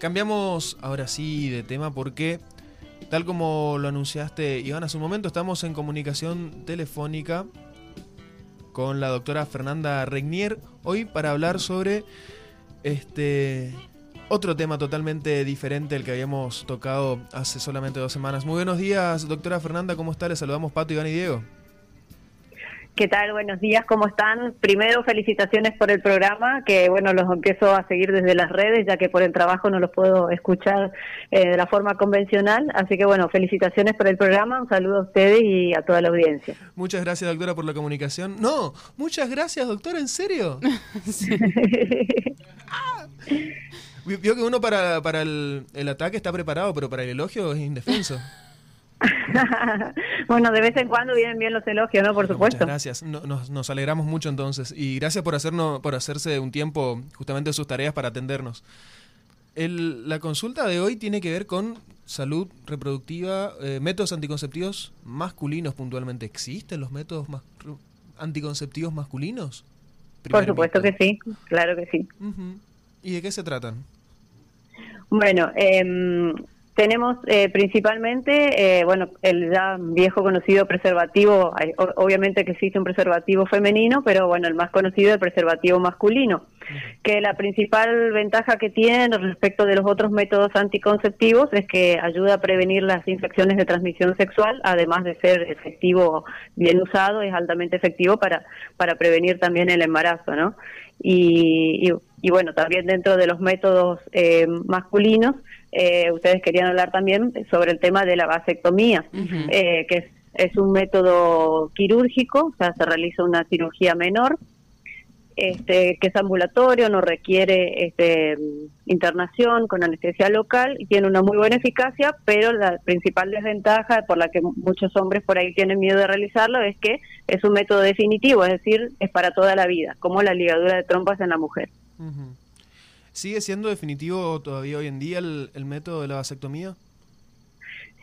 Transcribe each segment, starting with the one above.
Cambiamos ahora sí de tema porque, tal como lo anunciaste Iván hace un momento, estamos en comunicación telefónica con la doctora Fernanda Regnier hoy para hablar sobre este otro tema totalmente diferente al que habíamos tocado hace solamente dos semanas. Muy buenos días, doctora Fernanda, ¿cómo está? Le saludamos Pato, Iván y Diego. ¿Qué tal? Buenos días, ¿cómo están? Primero, felicitaciones por el programa, que bueno, los empiezo a seguir desde las redes, ya que por el trabajo no los puedo escuchar eh, de la forma convencional. Así que bueno, felicitaciones por el programa, un saludo a ustedes y a toda la audiencia. Muchas gracias, doctora, por la comunicación. No, muchas gracias, doctora, ¿en serio? Ah. Vio que uno para, para el, el ataque está preparado, pero para el elogio es indefenso. bueno, de vez en cuando vienen bien los elogios, ¿no? Por supuesto. Muchas gracias. nos, nos, alegramos mucho entonces. Y gracias por, hacernos, por hacerse un tiempo justamente de sus tareas para atendernos. El, la consulta de hoy tiene que ver con salud reproductiva, eh, métodos anticonceptivos masculinos puntualmente. ¿Existen los métodos anticonceptivos masculinos? por supuesto que sí, claro que sí. ¿Y de qué se tratan? Bueno, eh, tenemos eh, principalmente, eh, bueno, el ya viejo conocido preservativo, obviamente que existe un preservativo femenino, pero bueno, el más conocido es el preservativo masculino, que la principal ventaja que tiene respecto de los otros métodos anticonceptivos es que ayuda a prevenir las infecciones de transmisión sexual, además de ser efectivo, bien usado, es altamente efectivo para, para prevenir también el embarazo, ¿no? Y, y, bueno, también dentro de los métodos eh, masculinos, eh, ustedes querían hablar también sobre el tema de la vasectomía, eh, que es, es, un método quirúrgico, o sea, se realiza una cirugía menor, este, que es ambulatorio, no requiere este, internación con anestesia local y tiene una muy buena eficacia, pero la principal desventaja por la que muchos hombres por ahí tienen miedo de realizarlo es que es un método definitivo, es decir, es para toda la vida, como la ligadura de trompas en la mujer. ¿Sigue siendo definitivo todavía hoy en día el, método de la vasectomía?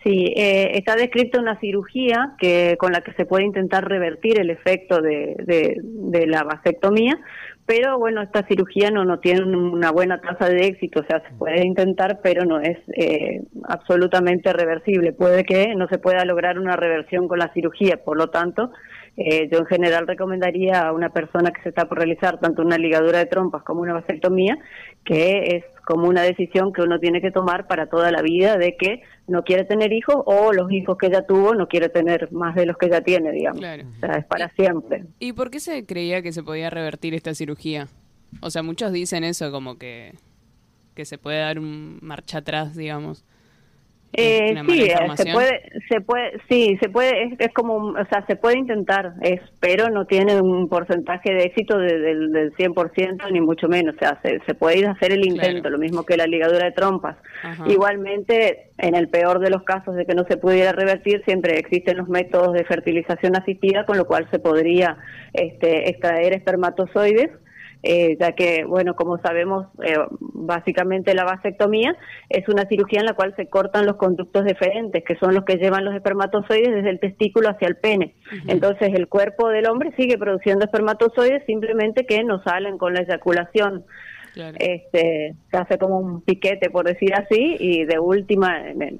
Sí, eh, está descrita una cirugía que con la que se puede intentar revertir el efecto de, de, la vasectomía, pero bueno, esta cirugía no, no tiene una buena tasa de éxito, o sea, se puede intentar, pero no es eh, absolutamente reversible. Puede que no se pueda lograr una reversión con la cirugía, por lo tanto, eh, yo en general recomendaría a una persona que se está por realizar tanto una ligadura de trompas como una vasectomía, que es como una decisión que uno tiene que tomar para toda la vida de que no quiere tener hijos o los hijos que ya tuvo no quiere tener más de los que ya tiene, digamos. O sea, es para siempre. ¿Y por qué se creía que se podía revertir esta cirugía? O sea, muchos dicen eso, como que, que se puede dar un marcha atrás, digamos. Eh, sí, eh, se puede, se puede, sí, se puede, es, como, o sea, se puede intentar, es, pero no tiene un porcentaje de éxito del, del 100% ni mucho menos, o sea, se, se puede hacer el intento, lo mismo que la ligadura de trompas. Igualmente, en el peor de los casos de que no se pudiera revertir, siempre existen los métodos de fertilización asistida, con lo cual se podría este, extraer espermatozoides eh, ya que, bueno, como sabemos, eh, básicamente la vasectomía es una cirugía en la cual se cortan los conductos deferentes, que son los que llevan los espermatozoides desde el testículo hacia el pene. Entonces, el cuerpo del hombre sigue produciendo espermatozoides, simplemente que no salen con la eyaculación. Este, se hace como un piquete, por decir así, y de última, en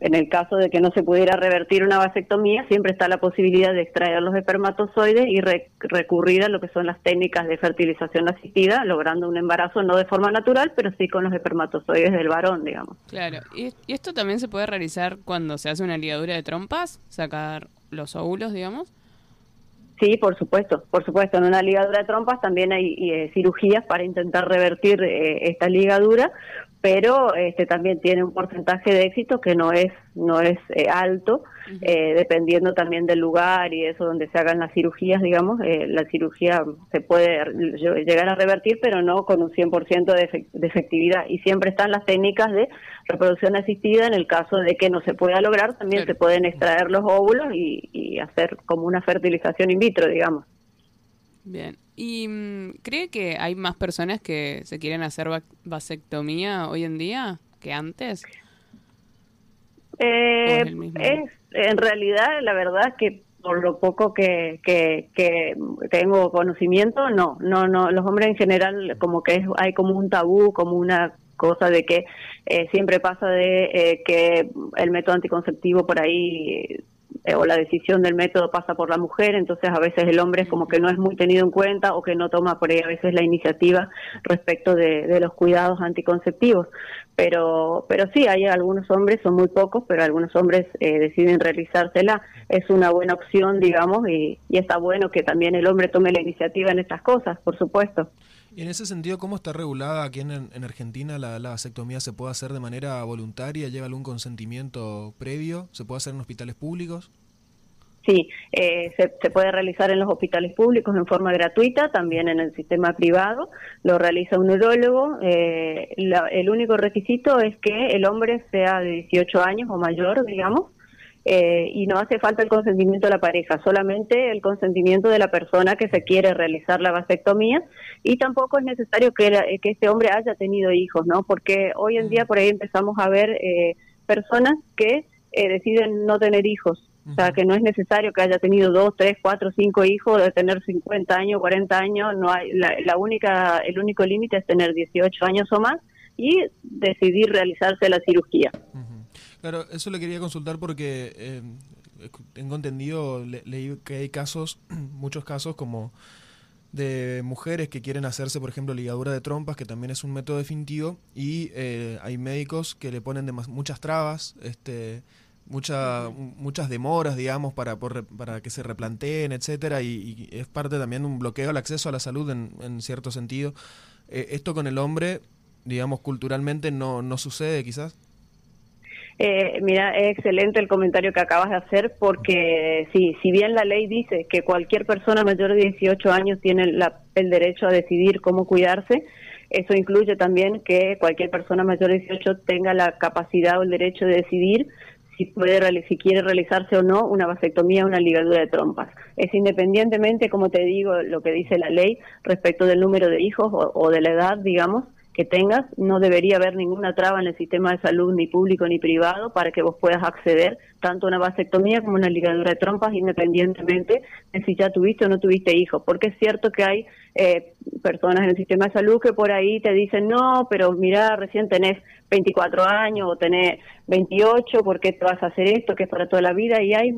en el caso de que no se pudiera revertir una vasectomía, siempre está la posibilidad de extraer los espermatozoides y recurrir a lo que son las técnicas de fertilización asistida, logrando un embarazo no de forma natural, pero sí con los espermatozoides del varón, digamos. Claro, ¿y, esto también se puede realizar cuando se hace una ligadura de trompas? ¿Sacar los óvulos, digamos? Sí, por supuesto, por supuesto. En una ligadura de trompas también hay eh, cirugías para intentar revertir eh, esta ligadura, pero este también tiene un porcentaje de éxito que no es no es eh, alto eh, dependiendo también del lugar y eso donde se hagan las cirugías digamos eh, la cirugía se puede llegar a revertir pero no con un 100% de, de efectividad. Y siempre están las técnicas de reproducción asistida en el caso de que no se pueda lograr también se pueden extraer los óvulos y, y hacer como una fertilización in vitro digamos Bien. ¿Y mm, cree que hay más personas que se quieren hacer vasectomía hoy en día que antes? Eh, es, en realidad, la verdad es que por lo poco que, que, que, tengo conocimiento, no, no, no, los hombres en general como que es, hay como un tabú, como una cosa de que eh, siempre pasa de eh, que el método anticonceptivo por ahí eh, o la decisión del método pasa por la mujer, entonces a veces el hombre es como que no es muy tenido en cuenta o que no toma por ahí a veces la iniciativa respecto de, los cuidados anticonceptivos. Pero, pero sí, hay algunos hombres, son muy pocos, pero algunos hombres eh, deciden realizársela. Es una buena opción, digamos, y, y está bueno que también el hombre tome la iniciativa en estas cosas, por supuesto. Y en ese sentido, ¿cómo está regulada aquí en, Argentina la, vasectomía? ¿Se puede hacer de manera voluntaria? ¿Lleva algún consentimiento previo? ¿Se puede hacer en hospitales públicos? Sí, eh, se, puede realizar en los hospitales públicos en forma gratuita, también en el sistema privado, lo realiza un neurólogo. Eh, el único requisito es que el hombre sea de 18 años o mayor, digamos, eh, y no hace falta el consentimiento de la pareja, solamente el consentimiento de la persona que se quiere realizar la vasectomía y tampoco es necesario que, que este hombre haya tenido hijos, ¿no? Porque hoy en día por ahí empezamos a ver eh, personas que eh, deciden no tener hijos, o sea, que no es necesario que haya tenido dos, tres, cuatro, cinco hijos, de tener 50 años, 40 años, no hay, la, única, el único límite es tener 18 años o más y decidir realizarse la cirugía. Claro, eso le quería consultar porque eh, tengo entendido, leí que hay casos, muchos casos como de mujeres que quieren hacerse, por ejemplo, ligadura de trompas, que también es un método definitivo, y eh, hay médicos que le ponen muchas trabas, este, mucha, muchas demoras, digamos, para, para que se replanteen, etcétera, y, es parte también de un bloqueo al acceso a la salud en, cierto sentido. Eh, esto con el hombre, digamos, culturalmente no, no sucede, quizás. Eh, mira, es excelente el comentario que acabas de hacer porque sí, si bien la ley dice que cualquier persona mayor de 18 años tiene el derecho a decidir cómo cuidarse, eso incluye también que cualquier persona mayor de 18 tenga la capacidad o el derecho de decidir si puede si quiere realizarse o no una vasectomía o una ligadura de trompas. Es independientemente, como te digo, lo que dice la ley respecto del número de hijos o de la edad, digamos, que tengas, no debería haber ninguna traba en el sistema de salud, ni público ni privado, para que vos puedas acceder tanto a una vasectomía como a una ligadura de trompas, independientemente de si ya tuviste o no tuviste hijos. Porque es cierto que hay eh, personas en el sistema de salud que por ahí te dicen, no, pero mira, recién tenés 24 años o tenés 28, ¿por qué te vas a hacer esto? Que es para toda la vida. Y hay,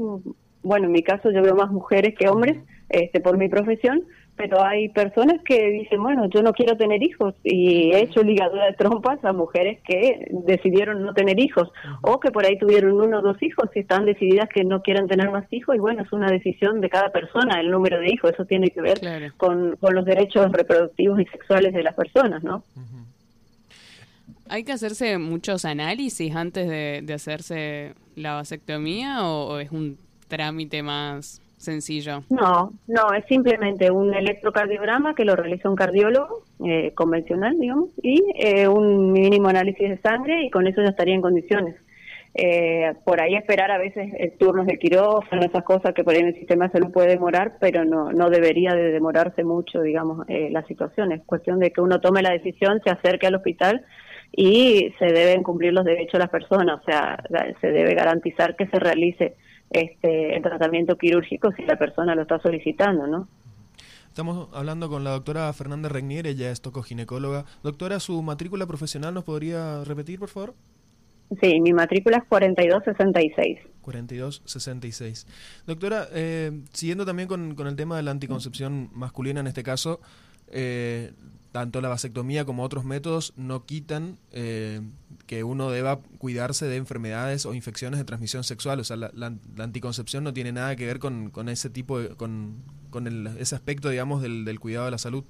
bueno, en mi caso yo veo más mujeres que hombres este, por mi profesión, pero hay personas que dicen, bueno, yo no quiero tener hijos y he hecho ligadura de trompas a mujeres que decidieron no tener hijos o que por ahí tuvieron uno o dos hijos y están decididas que no quieren tener más hijos y bueno, es una decisión de cada persona el número de hijos, eso tiene que ver con, con, los derechos reproductivos y sexuales de las personas, ¿no? ¿Hay que hacerse muchos análisis antes de, de hacerse la vasectomía o es un trámite más sencillo. No, no, es simplemente un electrocardiograma que lo realiza un cardiólogo eh, convencional, digamos, y eh, un mínimo análisis de sangre y con eso ya estaría en condiciones. Eh, por ahí esperar a veces turnos de quirófano, esas cosas que por ahí en el sistema de salud puede demorar, pero no, no debería de demorarse mucho, digamos, la situación. Es cuestión de que uno tome la decisión, se acerque al hospital y se deben cumplir los derechos de las personas, o sea, se debe garantizar que se realice este, el tratamiento quirúrgico si la persona lo está solicitando, ¿no? Estamos hablando con la doctora Fernanda Regnier, ella es tocoginecóloga. Doctora, ¿su matrícula profesional nos podría repetir, por favor? Sí, mi matrícula es 4266. 4266. Doctora, eh, siguiendo también con, con, el tema de la anticoncepción masculina en este caso, eh, tanto la vasectomía como otros métodos no quitan eh, que uno deba cuidarse de enfermedades o infecciones de transmisión sexual. O sea, la, anticoncepción no tiene nada que ver con, con ese tipo, de, con, con ese aspecto, digamos, del, del cuidado de la salud.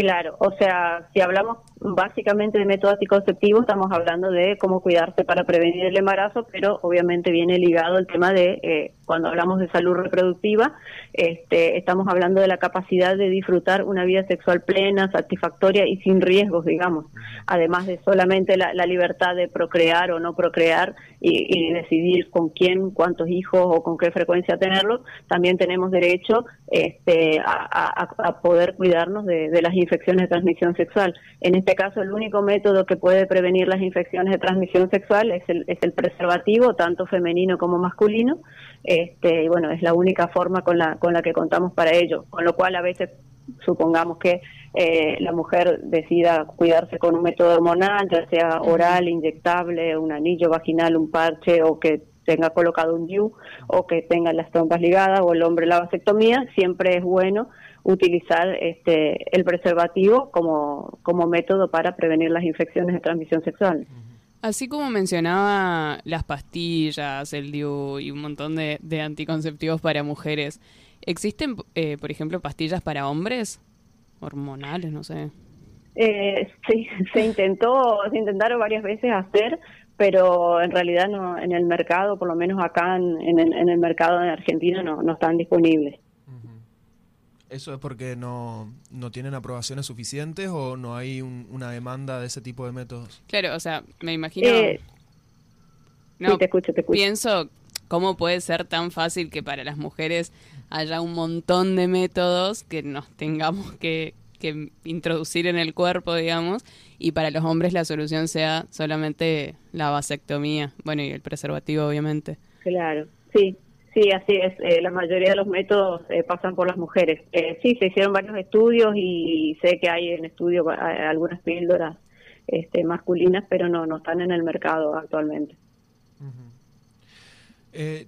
Claro, o sea, si hablamos básicamente de método anticonceptivo, estamos hablando de cómo cuidarse para prevenir el embarazo, pero obviamente viene ligado el tema de, eh, cuando hablamos de salud reproductiva, este, estamos hablando de la capacidad de disfrutar una vida sexual plena, satisfactoria y sin riesgos, digamos, además de solamente la, libertad de procrear o no procrear y, decidir con quién, cuántos hijos o con qué frecuencia tenerlos, también tenemos derecho este, a, poder cuidarnos de, de las infecciones de transmisión sexual. En este caso, el único método que puede prevenir las infecciones de transmisión sexual es el, es el preservativo, tanto femenino como masculino. Este, y bueno, es la única forma con la, con la que contamos para ello. Con lo cual, a veces supongamos que eh, la mujer decida cuidarse con un método hormonal, ya sea oral, inyectable, un anillo vaginal, un parche o que tenga colocado un DIU o que tenga las trompas ligadas o el hombre la vasectomía, siempre es bueno utilizar este el preservativo como, como método para prevenir las infecciones de transmisión sexual. Así como mencionaba las pastillas, el DIU y un montón de, anticonceptivos para mujeres, ¿existen, eh, por ejemplo, pastillas para hombres? Hormonales, no sé. Eh, sí, se intentó, se intentaron varias veces hacer, pero en realidad no, en el mercado, por lo menos acá en, en, el mercado de Argentina, no, no están disponibles. ¿Eso es porque no, no tienen aprobaciones suficientes o no hay una demanda de ese tipo de métodos? Claro, o sea, me imagino... Eh, no, te escucho, te escucho. Pienso, ¿cómo puede ser tan fácil que para las mujeres haya un montón de métodos que nos tengamos que, que introducir en el cuerpo, digamos, y para los hombres la solución sea solamente la vasectomía, bueno, y el preservativo, obviamente? Claro, sí, Sí, así es. Eh, la mayoría de los métodos eh, pasan por las mujeres. Eh, sí, se hicieron varios estudios y sé que hay en estudio algunas píldoras este, masculinas, pero no, no están en el mercado actualmente.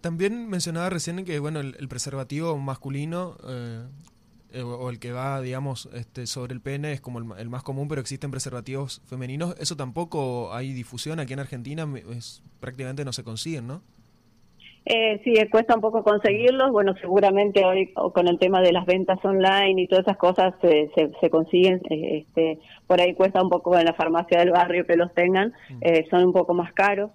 También mencionaba recién que bueno el, preservativo masculino o el que va digamos este, sobre el pene es como el, más común, pero existen preservativos femeninos. Eso tampoco hay difusión aquí en Argentina, es, prácticamente no se consiguen, ¿no? Eh, sí, cuesta un poco conseguirlos. Bueno, seguramente hoy con el tema de las ventas online y todas esas cosas se, se, consiguen. Eh, este, por ahí cuesta un poco en la farmacia del barrio que los tengan. Mm. Eh, son un poco más caros.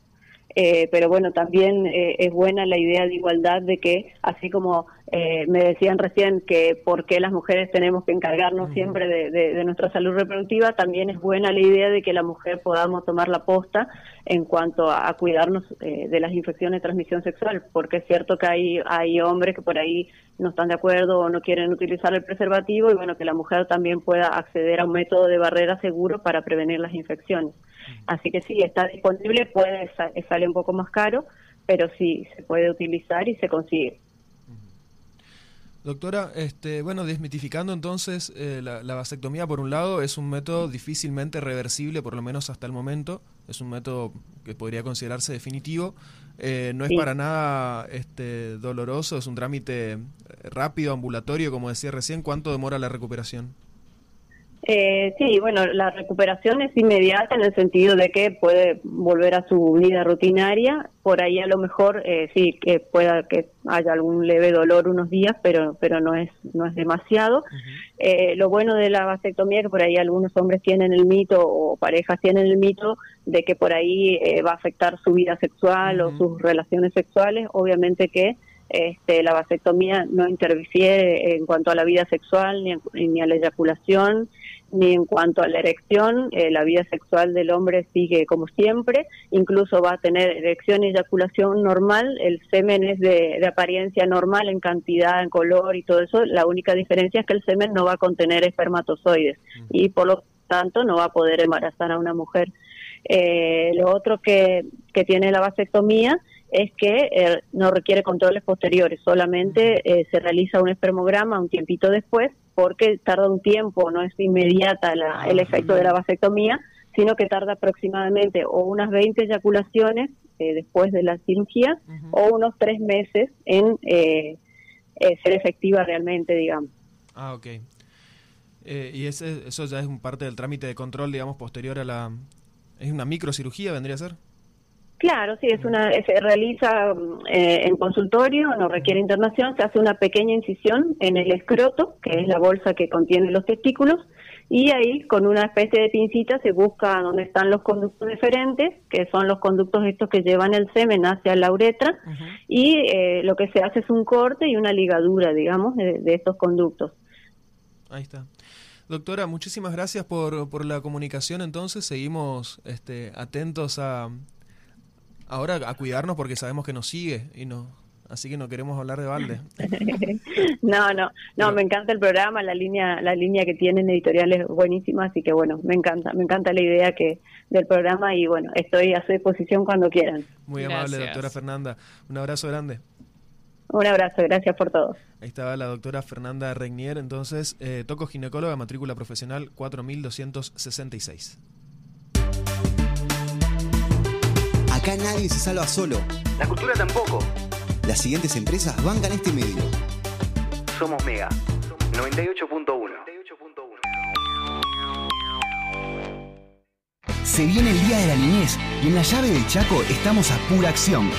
Eh, pero bueno, también eh, es buena la idea de igualdad de que, así como eh, me decían recién que por qué las mujeres tenemos que encargarnos siempre de, nuestra salud reproductiva, también es buena la idea de que la mujer podamos tomar la posta en cuanto a, cuidarnos de las infecciones de transmisión sexual, porque es cierto que hay, hay hombres que por ahí no están de acuerdo o no quieren utilizar el preservativo y bueno, que la mujer también pueda acceder a un método de barrera seguro para prevenir las infecciones. Así que sí, está disponible, puede sale un poco más caro, pero sí se puede utilizar y se consigue. Doctora, este, bueno, desmitificando entonces, eh, la, vasectomía por un lado es un método difícilmente reversible, por lo menos hasta el momento, es un método que podría considerarse definitivo, eh, no es para nada este, doloroso, es un trámite rápido, ambulatorio, como decía recién, ¿cuánto demora la recuperación? Eh, sí, bueno, la recuperación es inmediata en el sentido de que puede volver a su vida rutinaria. Por ahí a lo mejor eh, sí que pueda que haya algún leve dolor unos días, pero pero no es no es demasiado. eh, lo bueno de la vasectomía que por ahí algunos hombres tienen el mito o parejas tienen el mito de que por ahí eh, va a afectar su vida sexual o sus relaciones sexuales. Obviamente que este, la vasectomía no interfiere en cuanto a la vida sexual ni, ni a la eyaculación ni en cuanto a la erección, eh, la vida sexual del hombre sigue como siempre, incluso va a tener erección y eyaculación normal, el semen es de, apariencia normal en cantidad, en color y todo eso, la única diferencia es que el semen no va a contener espermatozoides y por lo tanto no va a poder embarazar a una mujer. Eh, lo otro que, que tiene la vasectomía es que eh, no requiere controles posteriores, solamente se realiza un espermograma un tiempito después porque tarda un tiempo, no es inmediata la, el efecto de la vasectomía, sino que tarda aproximadamente o unas 20 eyaculaciones eh, después de la cirugía o unos tres meses en eh, eh, ser efectiva realmente, digamos. Ah, ok. y ese, eso ya es un parte del trámite de control, digamos, posterior a la... ¿Es una microcirugía, vendría a ser? Claro, sí, es una, se realiza eh, en consultorio, no requiere internación, se hace una pequeña incisión en el escroto, que es la bolsa que contiene los testículos, y ahí con una especie de pincita se busca dónde están los conductos diferentes, que son los conductos estos que llevan el semen hacia la uretra, y eh, lo que se hace es un corte y una ligadura, digamos, de, estos conductos. Ahí está. Doctora, muchísimas gracias por, por la comunicación. Entonces, seguimos este, atentos a, ahora a cuidarnos porque sabemos que nos sigue y no así que no queremos hablar de balde. no, no, no, me encanta el programa, la línea, la línea que tienen editorial es buenísima, así que bueno, me encanta, me encanta la idea que del programa y bueno, estoy a su disposición cuando quieran. Muy amable, doctora Fernanda. Un abrazo grande. Un abrazo, gracias por todo. Ahí estaba la doctora Fernanda Regnier, entonces, eh, toco ginecóloga, matrícula profesional 4266. Acá nadie se salva solo. La cultura tampoco. Las siguientes empresas bancan este medio. Somos Mega 98.1. Se viene el Día de la Niñez y en la llave del Chaco estamos a pura acción.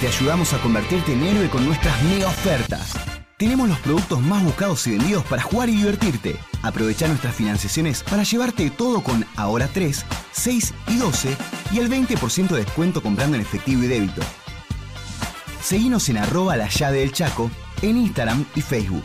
Te ayudamos a convertirte en héroe con nuestras mega ofertas. Tenemos los productos más buscados y vendidos para jugar y divertirte. Aprovecha nuestras financiaciones para llevarte todo con Ahora 3, 6 y 12 y el 20% de descuento comprando en efectivo y débito. Seguinos en arroba la llave del Chaco en Instagram y Facebook.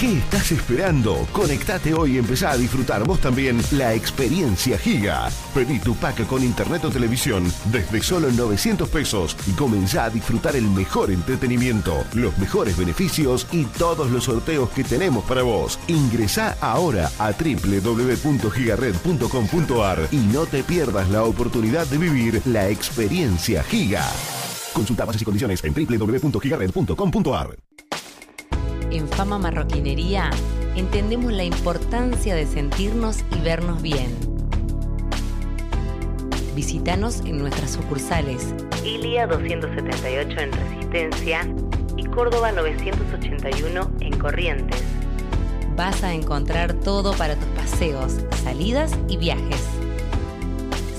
¿Qué estás esperando? Conectate hoy y empezá a disfrutar vos también la experiencia Giga. Pedí tu pack con internet o televisión desde solo 900 pesos y comenzá a disfrutar el mejor entretenimiento, los mejores beneficios y todos los sorteos que tenemos para vos. Ingresá ahora a www.gigared.com.ar y no te pierdas la oportunidad de vivir la experiencia Giga. Consulta bases y condiciones en www.gigared.com.ar. En Fama Marroquinería entendemos la importancia de sentirnos y vernos bien. Visítanos en nuestras sucursales Ilia 278 en Resistencia y Córdoba 981 en Corrientes. Vas a encontrar todo para tus paseos, salidas y viajes.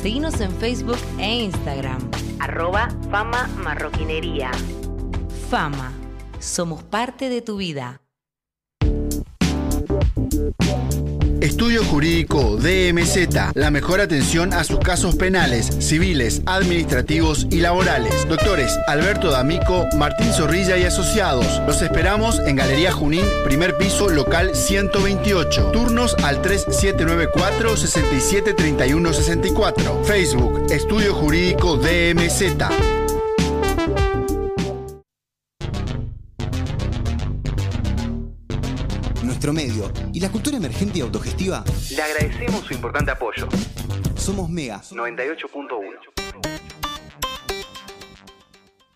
Seguinos en Facebook e Instagram. Arroba Fama Marroquinería. Fama somos parte de tu vida. Estudio Jurídico DMZ, la mejor atención a sus casos penales, civiles, administrativos y laborales. Doctores Alberto D'Amico, Martín Zorrilla y Asociados. Los esperamos en Galería Junín, primer piso, local 128. Turnos al 3794 673164. Facebook, Estudio Jurídico DMZ. Medio y la cultura emergente y autogestiva, le agradecemos su importante apoyo. Somos Mega 98.1.